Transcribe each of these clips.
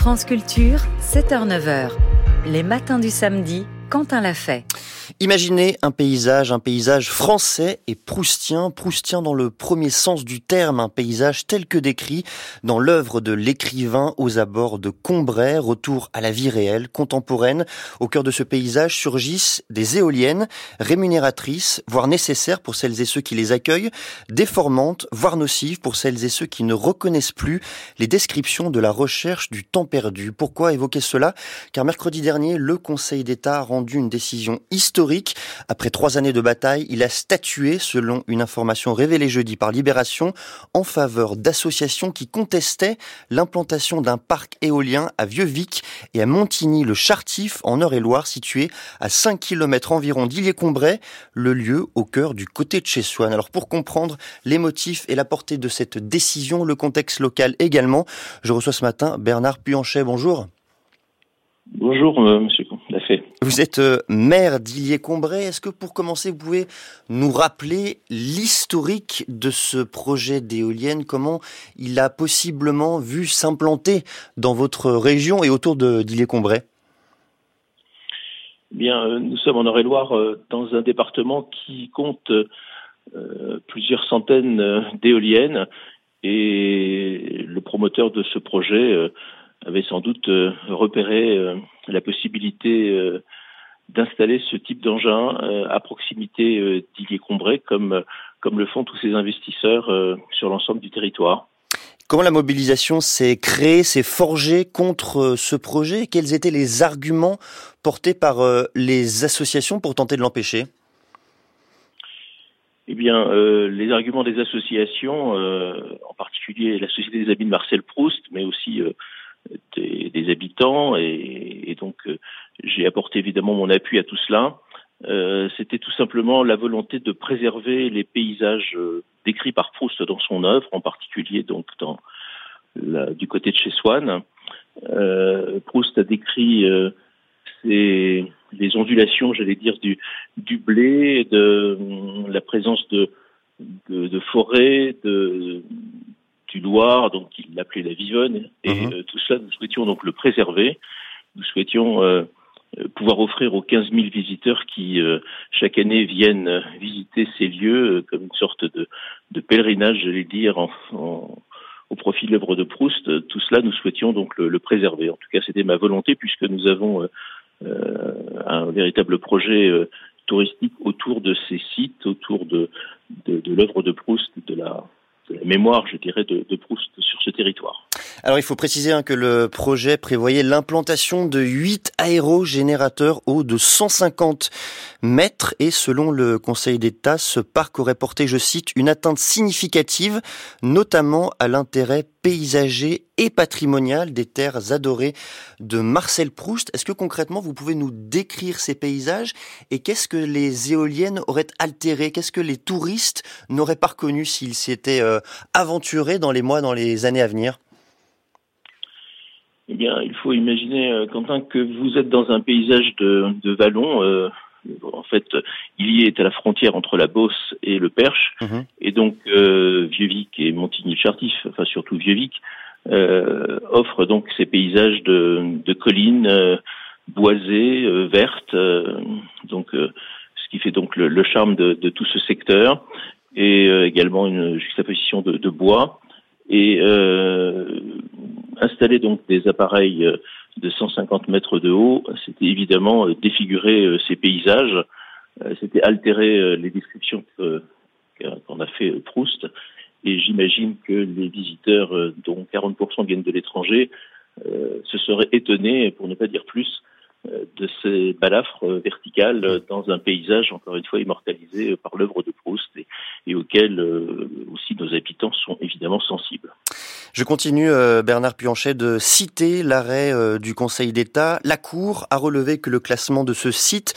France Culture, 7h-9h. Les matins du samedi, Quentin l'a fait. Imaginez un paysage, un paysage français et proustien, proustien dans le premier sens du terme, un paysage tel que décrit dans l'œuvre de l'écrivain aux abords de Combray, retour à la vie réelle, contemporaine. Au cœur de ce paysage surgissent des éoliennes rémunératrices, voire nécessaires pour celles et ceux qui les accueillent, déformantes, voire nocives pour celles et ceux qui ne reconnaissent plus les descriptions de la recherche du temps perdu. Pourquoi évoquer cela? Car mercredi dernier, le Conseil d'État a rendu une décision historique après trois années de bataille, il a statué, selon une information révélée jeudi par Libération, en faveur d'associations qui contestaient l'implantation d'un parc éolien à Vieux-Vic et à Montigny-le-Chartif, en Eure-et-Loire, situé à 5 km environ d'Illier-Combray, le lieu au cœur du côté de chez. Alors pour comprendre les motifs et la portée de cette décision, le contexte local également, je reçois ce matin Bernard Puanchet. Bonjour. Bonjour, euh, monsieur fait. Vous êtes euh, maire d'Illier-Combray. Est-ce que pour commencer, vous pouvez nous rappeler l'historique de ce projet d'éolienne? Comment il a possiblement vu s'implanter dans votre région et autour d'Illier-Combray Bien, euh, nous sommes en Eure-et-Loire dans un département qui compte plusieurs centaines d'éoliennes. Et le promoteur de ce projet avait sans doute euh, repéré euh, la possibilité euh, d'installer ce type d'engin à proximité d'Illier-Combray, comme, comme le font tous ces investisseurs sur l'ensemble du territoire. Comment la mobilisation s'est créée, s'est forgée contre ce projet? Quels étaient les arguments portés par les associations pour tenter de l'empêcher? Eh bien, les arguments des associations, en particulier la Société des Amis de Marcel Proust, mais aussi des, habitants et, donc euh, j'ai apporté évidemment mon appui à tout cela. Euh, c'était tout simplement la volonté de préserver les paysages euh, décrits par Proust dans son œuvre, en particulier donc dans du côté de chez Swann. Proust a décrit les ondulations, j'allais dire, du, du blé, de la présence de, de, de forêts, de, du Loire, donc il l'appelait la Vivonne, et mhm. euh, tout cela, nous souhaitions donc le préserver. Nous souhaitions euh, pouvoir offrir aux 15 000 visiteurs qui euh, chaque année viennent visiter ces lieux comme une sorte de, de pèlerinage, j'allais dire, en, au profit de l'œuvre de Proust. Tout cela, nous souhaitions donc le, préserver. En tout cas, c'était ma volonté puisque nous avons un véritable projet touristique autour de ces sites, autour de, de, de l'œuvre de Proust, de la la mémoire, je dirais, de, Proust sur ce territoire. Alors il faut préciser hein, que le projet prévoyait l'implantation de 8 aérogénérateurs hauts de 150 mètres. Et selon le Conseil d'État, ce parc aurait porté, je cite, une atteinte significative, notamment à l'intérêt paysager et patrimonial des terres adorées de Marcel Proust. Est-ce que concrètement vous pouvez nous décrire ces paysages et qu'est-ce que les éoliennes auraient altéré? Qu'est-ce que les touristes n'auraient pas reconnu s'ils s'étaient euh, aventurés dans les mois, dans les années à venir? Bien, il faut imaginer, euh, Quentin, que vous êtes dans un paysage de, de vallons. Euh, en fait, il y est à la frontière entre la Beauce et le Perche, mhm. et donc euh, Vieux-Vic et Montigny-le-Chartif, enfin surtout Vieux-Vic, euh, offrent donc ces paysages de, de collines euh, boisées, euh, vertes, donc ce qui fait donc le, charme de, de, tout ce secteur, et également une juxtaposition de, de bois. Et installer donc des appareils euh, de 150 mètres de haut, c'était évidemment euh, défigurer euh, ces paysages, c'était altérer les descriptions qu'on a fait Proust. Et j'imagine que les visiteurs, dont 40% viennent de l'étranger, se seraient étonnés, pour ne pas dire plus, de ces balafres verticales dans un paysage, encore une fois, immortalisé par l'œuvre de Proust et, et auquel aussi nos habitants sont évidemment sensibles. Je continue, euh, Bernard Puanchet, de citer l'arrêt euh, du Conseil d'État. La Cour a relevé que le classement de ce site,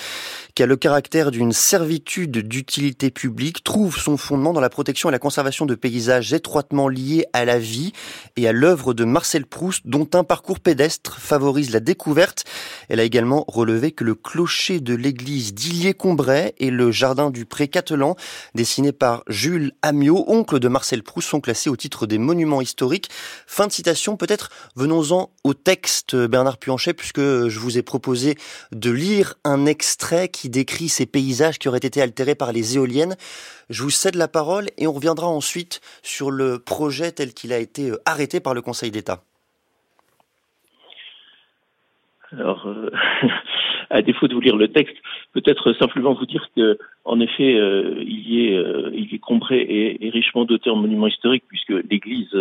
qui a le caractère d'une servitude d'utilité publique, trouve son fondement dans la protection et la conservation de paysages étroitement liés à la vie et à l'œuvre de Marcel Proust, dont un parcours pédestre favorise la découverte. Elle a également relevé que le clocher de l'église d'Illier-Combray et le jardin du Pré Catelan, dessiné par Jules Amiot, oncle de Marcel Proust, sont classés au titre des monuments historiques. Fin de citation, peut-être venons-en au texte, Bernard Puanchet, puisque je vous ai proposé de lire un extrait qui décrit ces paysages qui auraient été altérés par les éoliennes. Je vous cède la parole et on reviendra ensuite sur le projet tel qu'il a été euh, arrêté par le Conseil d'État. Alors, euh, à défaut de vous lire le texte, peut-être simplement vous dire que, en effet, euh, il, est, il est combré et, richement doté en monuments historiques, puisque l'église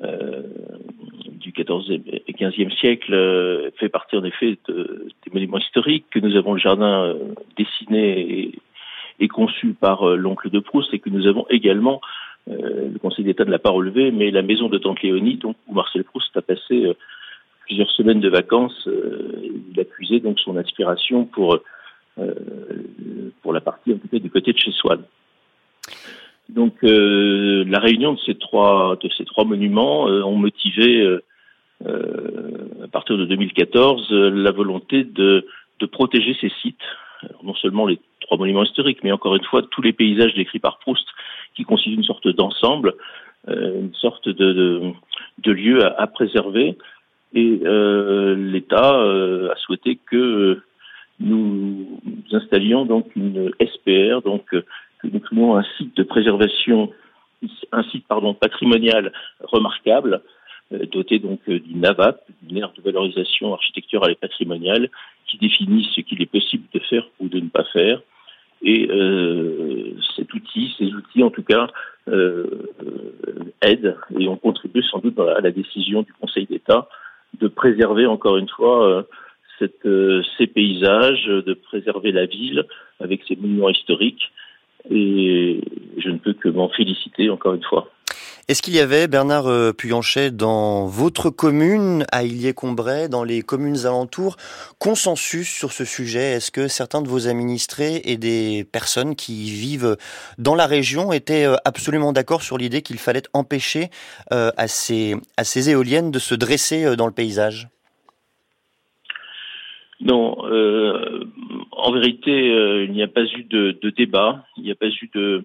du XIVe et XVe siècle fait partie en effet des monuments historiques, que nous avons le jardin dessiné et, conçu par l'oncle de Proust, et que nous avons également, le Conseil d'État ne l'a pas relevé, mais la maison de Tante Léonie, donc, où Marcel Proust a passé plusieurs semaines de vacances, euh, il a puisé donc son inspiration pour euh, pour la partie du côté de chez Swann. Donc euh, la réunion de ces trois de ces trois monuments ont motivé à partir de 2014 la volonté de de protéger ces sites, non seulement les trois monuments historiques, mais encore une fois tous les paysages décrits par Proust qui constituent une sorte d'ensemble, une sorte de, de, de lieu à, à préserver. Et euh, l'État euh, a souhaité que nous installions donc une SPR, donc que nous un site de préservation, un site pardon patrimonial remarquable, euh, doté donc d'une AVAP, d'une aire de valorisation architecturale et patrimoniale, qui définit ce qu'il est possible de faire ou de ne pas faire. Et euh, cet outil, ces outils en tout cas, euh, aident et ont contribué sans doute à la décision du Conseil d'État de préserver encore une fois euh, cette, euh, ces paysages, de préserver la ville avec ses monuments historiques. Et je ne peux que m'en féliciter encore une fois. Est-ce qu'il y avait, Bernard euh, Puyanchet, dans votre commune, à Illier-Combray, dans les communes alentours, consensus sur ce sujet? Est-ce que certains de vos administrés et des personnes qui vivent dans la région étaient euh, absolument d'accord sur l'idée qu'il fallait empêcher euh, à, ces, à ces éoliennes de se dresser dans le paysage? Non, en vérité, il n'y a pas eu de, de débat, il n'y a pas eu de,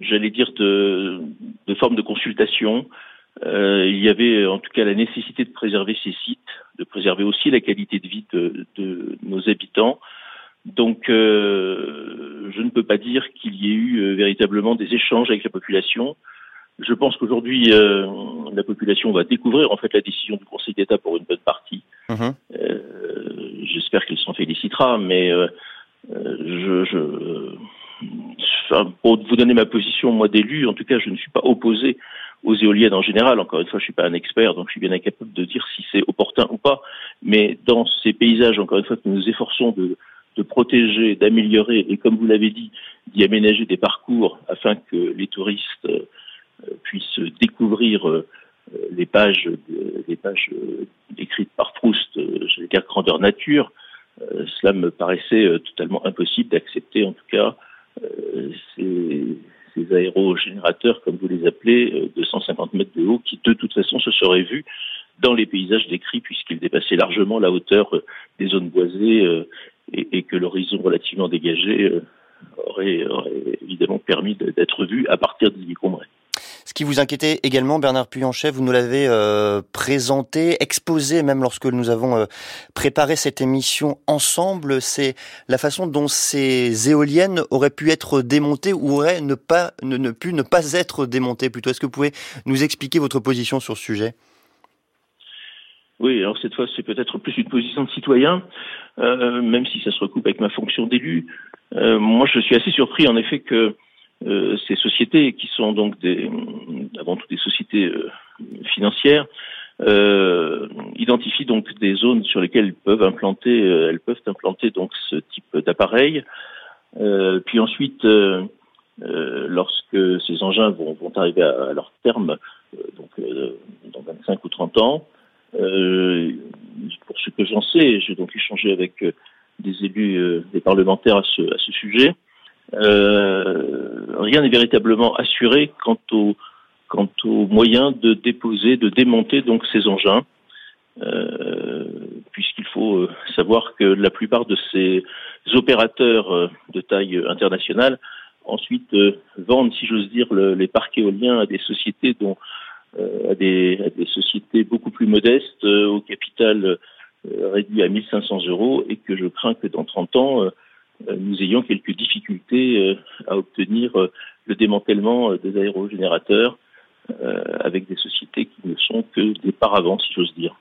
j'allais dire, de, de forme de consultation. Euh, il y avait en tout cas la nécessité de préserver ces sites, de préserver aussi la qualité de vie de, de nos habitants. Donc, euh, je ne peux pas dire qu'il y ait eu euh, véritablement des échanges avec la population. Je pense qu'aujourd'hui, euh, la population va découvrir en fait la décision du Conseil d'État pour une bonne partie. Mmh. J'espère qu'il s'en félicitera, mais je, je pour vous donner ma position, moi d'élu, en tout cas, je ne suis pas opposé aux éoliennes en général. Encore une fois, je suis pas un expert, donc je suis bien incapable de dire si c'est opportun ou pas. Mais dans ces paysages, encore une fois, que nous nous efforçons de, de protéger, d'améliorer, et comme vous l'avez dit, d'y aménager des parcours afin que les touristes euh, puissent découvrir euh, les pages, les pages euh, écrites par Proust, je vais dire grandeur nature. cela me paraissait totalement impossible d'accepter, en tout cas, euh, ces, ces aérogénérateurs, comme vous les appelez, euh, de 150 mètres de haut, qui de toute façon se seraient vus dans les paysages décrits puisqu'ils dépassaient largement la hauteur euh, des zones boisées et, et que l'horizon relativement dégagé aurait, aurait, évidemment permis d'être vu à partir d'Illy Combray. Vous inquiétait également, Bernard Puyanchet, vous nous l'avez euh, présenté, exposé même lorsque nous avons euh, préparé cette émission ensemble, c'est la façon dont ces éoliennes auraient pu être démontées ou auraient ne, pas, ne, ne pu ne pas être démontées plutôt. Est-ce que vous pouvez nous expliquer votre position sur ce sujet? Oui, alors cette fois, c'est peut-être plus une position de citoyen, euh, même si ça se recoupe avec ma fonction d'élu. Moi, je suis assez surpris, en effet, que euh, ces sociétés qui sont donc des, avant tout des sociétés euh, financières, euh, identifient donc des zones sur lesquelles elles peuvent implanter, elles peuvent implanter donc ce type d'appareil. puis ensuite, lorsque ces engins vont, vont arriver à, leur terme, donc dans 25 ou 30 ans, pour ce que j'en sais, j'ai donc échangé avec des élus, des parlementaires à ce, à ce sujet. Rien n'est véritablement assuré quant au quant aux moyens de déposer, de démonter donc ces engins, euh, puisqu'il faut euh, savoir que la plupart de ces opérateurs euh, de taille internationale ensuite vendent, si j'ose dire, les parcs éoliens à des sociétés dont à des, à, des, sociétés beaucoup plus modestes, au capital réduit à 1500 euros, et que je crains que dans 30 ans, nous ayons quelques difficultés à obtenir le démantèlement des aérogénérateurs euh, avec des sociétés qui ne sont que des paravents, si j'ose dire.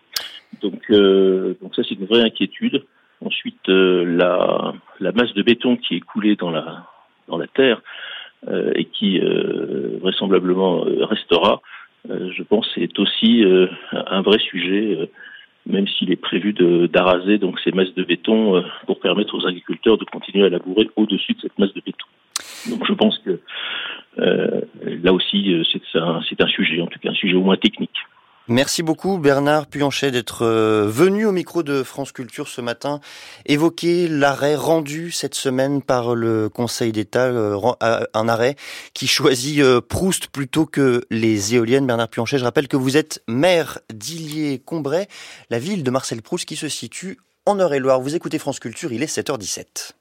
Donc, euh, donc ça, c'est une vraie inquiétude. Ensuite, euh, la, la masse de béton qui est coulée dans la, dans la terre et qui vraisemblablement restera, je pense, c'est aussi un vrai sujet même s'il est prévu d'araser donc ces masses de béton pour permettre aux agriculteurs de continuer à labourer au-dessus de cette masse de béton. Donc je pense que euh, là aussi, euh, c'est un, un sujet, en tout cas un sujet au moins technique. Merci beaucoup Bernard Puanchet d'être euh, venu au micro de France Culture ce matin évoquer l'arrêt rendu cette semaine par le Conseil d'État, un arrêt qui choisit Proust plutôt que les éoliennes. Bernard Puanchet, je rappelle que vous êtes maire d'Illier-Combray, la ville de Marcel Proust qui se situe en Eure-et-Loire. Vous écoutez France Culture, il est 7h17.